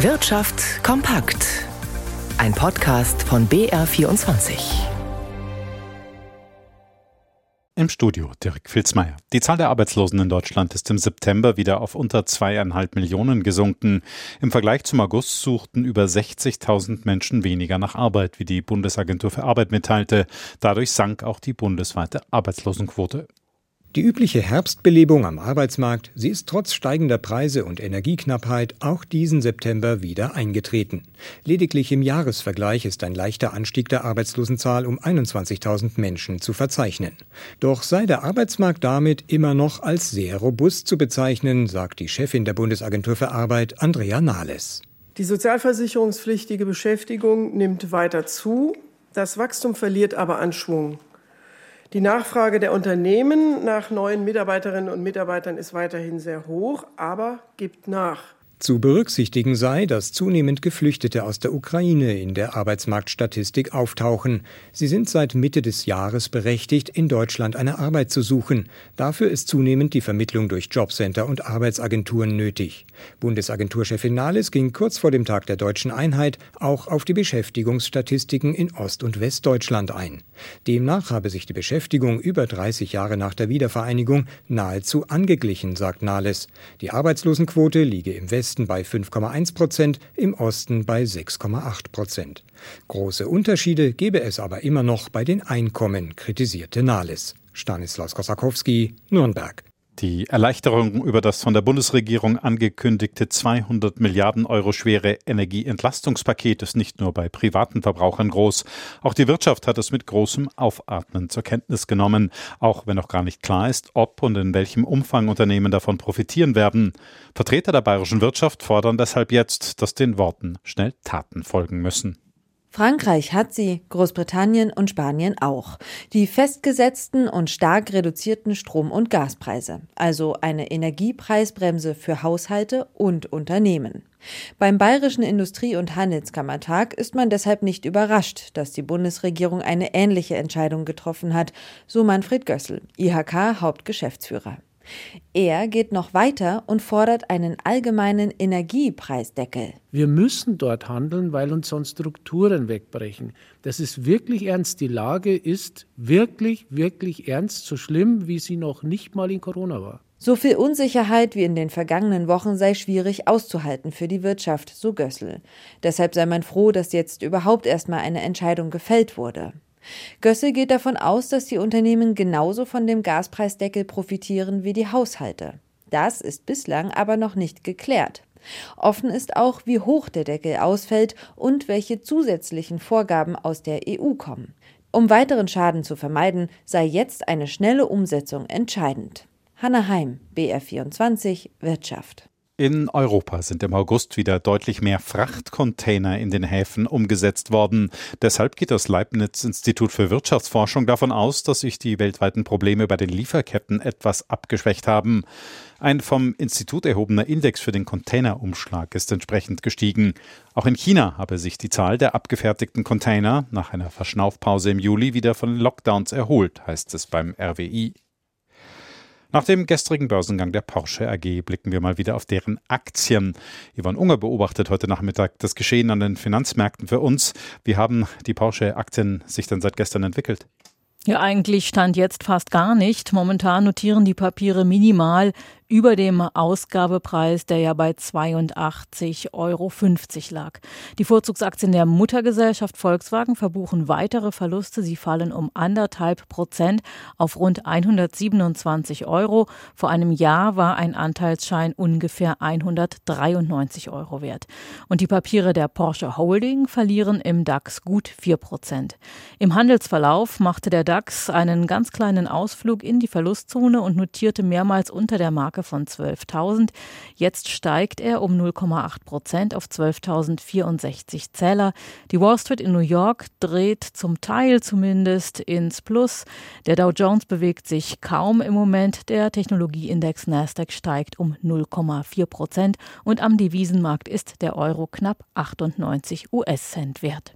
Wirtschaft kompakt. Ein Podcast von BR24. Im Studio Dirk Filzmeier. Die Zahl der Arbeitslosen in Deutschland ist im September wieder auf unter zweieinhalb Millionen gesunken. Im Vergleich zum August suchten über 60.000 Menschen weniger nach Arbeit, wie die Bundesagentur für Arbeit mitteilte. Dadurch sank auch die bundesweite Arbeitslosenquote. Die übliche Herbstbelebung am Arbeitsmarkt, sie ist trotz steigender Preise und Energieknappheit auch diesen September wieder eingetreten. Lediglich im Jahresvergleich ist ein leichter Anstieg der Arbeitslosenzahl um 21.000 Menschen zu verzeichnen. Doch sei der Arbeitsmarkt damit immer noch als sehr robust zu bezeichnen, sagt die Chefin der Bundesagentur für Arbeit, Andrea Nahles. Die sozialversicherungspflichtige Beschäftigung nimmt weiter zu, das Wachstum verliert aber an Schwung. Die Nachfrage der Unternehmen nach neuen Mitarbeiterinnen und Mitarbeitern ist weiterhin sehr hoch, aber gibt nach. Zu berücksichtigen sei, dass zunehmend Geflüchtete aus der Ukraine in der Arbeitsmarktstatistik auftauchen. Sie sind seit Mitte des Jahres berechtigt, in Deutschland eine Arbeit zu suchen. Dafür ist zunehmend die Vermittlung durch Jobcenter und Arbeitsagenturen nötig. Bundesagenturchefin Nahles ging kurz vor dem Tag der deutschen Einheit auch auf die Beschäftigungsstatistiken in Ost- und Westdeutschland ein. Demnach habe sich die Beschäftigung über 30 Jahre nach der Wiedervereinigung nahezu angeglichen, sagt Nahles. Die Arbeitslosenquote liege im Westen Westen bei 5,1 Prozent, im Osten bei 6,8 Prozent. Große Unterschiede gebe es aber immer noch bei den Einkommen, kritisierte Nahles. Stanislaus Kosakowski, Nürnberg. Die Erleichterung über das von der Bundesregierung angekündigte 200 Milliarden Euro schwere Energieentlastungspaket ist nicht nur bei privaten Verbrauchern groß. Auch die Wirtschaft hat es mit großem Aufatmen zur Kenntnis genommen, auch wenn noch gar nicht klar ist, ob und in welchem Umfang Unternehmen davon profitieren werden. Vertreter der bayerischen Wirtschaft fordern deshalb jetzt, dass den Worten schnell Taten folgen müssen. Frankreich hat sie, Großbritannien und Spanien auch. Die festgesetzten und stark reduzierten Strom- und Gaspreise, also eine Energiepreisbremse für Haushalte und Unternehmen. Beim Bayerischen Industrie- und Handelskammertag ist man deshalb nicht überrascht, dass die Bundesregierung eine ähnliche Entscheidung getroffen hat, so Manfred Gössel, IHK Hauptgeschäftsführer. Er geht noch weiter und fordert einen allgemeinen Energiepreisdeckel. Wir müssen dort handeln, weil uns sonst Strukturen wegbrechen. Das ist wirklich ernst. Die Lage ist wirklich, wirklich ernst, so schlimm, wie sie noch nicht mal in Corona war. So viel Unsicherheit wie in den vergangenen Wochen sei schwierig auszuhalten für die Wirtschaft, so Gössel. Deshalb sei man froh, dass jetzt überhaupt erstmal eine Entscheidung gefällt wurde. Gössel geht davon aus, dass die Unternehmen genauso von dem Gaspreisdeckel profitieren wie die Haushalte. Das ist bislang aber noch nicht geklärt. Offen ist auch, wie hoch der Deckel ausfällt und welche zusätzlichen Vorgaben aus der EU kommen. Um weiteren Schaden zu vermeiden, sei jetzt eine schnelle Umsetzung entscheidend. Hanna Heim, BR24 Wirtschaft. In Europa sind im August wieder deutlich mehr Frachtcontainer in den Häfen umgesetzt worden. Deshalb geht das Leibniz Institut für Wirtschaftsforschung davon aus, dass sich die weltweiten Probleme bei den Lieferketten etwas abgeschwächt haben. Ein vom Institut erhobener Index für den Containerumschlag ist entsprechend gestiegen. Auch in China habe sich die Zahl der abgefertigten Container nach einer Verschnaufpause im Juli wieder von Lockdowns erholt, heißt es beim RWI. Nach dem gestrigen Börsengang der Porsche AG blicken wir mal wieder auf deren Aktien. Yvonne Unger beobachtet heute Nachmittag das Geschehen an den Finanzmärkten für uns. Wie haben die Porsche-Aktien sich denn seit gestern entwickelt? Ja, eigentlich stand jetzt fast gar nicht. Momentan notieren die Papiere minimal über dem Ausgabepreis, der ja bei 82,50 Euro lag. Die Vorzugsaktien der Muttergesellschaft Volkswagen verbuchen weitere Verluste. Sie fallen um anderthalb Prozent auf rund 127 Euro. Vor einem Jahr war ein Anteilsschein ungefähr 193 Euro wert. Und die Papiere der Porsche Holding verlieren im DAX gut 4 Prozent. Im Handelsverlauf machte der DAX einen ganz kleinen Ausflug in die Verlustzone und notierte mehrmals unter der Marke Marke von 12.000. Jetzt steigt er um 0,8 Prozent auf 12.064 Zähler. Die Wall Street in New York dreht zum Teil zumindest ins Plus. Der Dow Jones bewegt sich kaum im Moment. Der Technologieindex Nasdaq steigt um 0,4 Prozent und am Devisenmarkt ist der Euro knapp 98 US-Cent wert.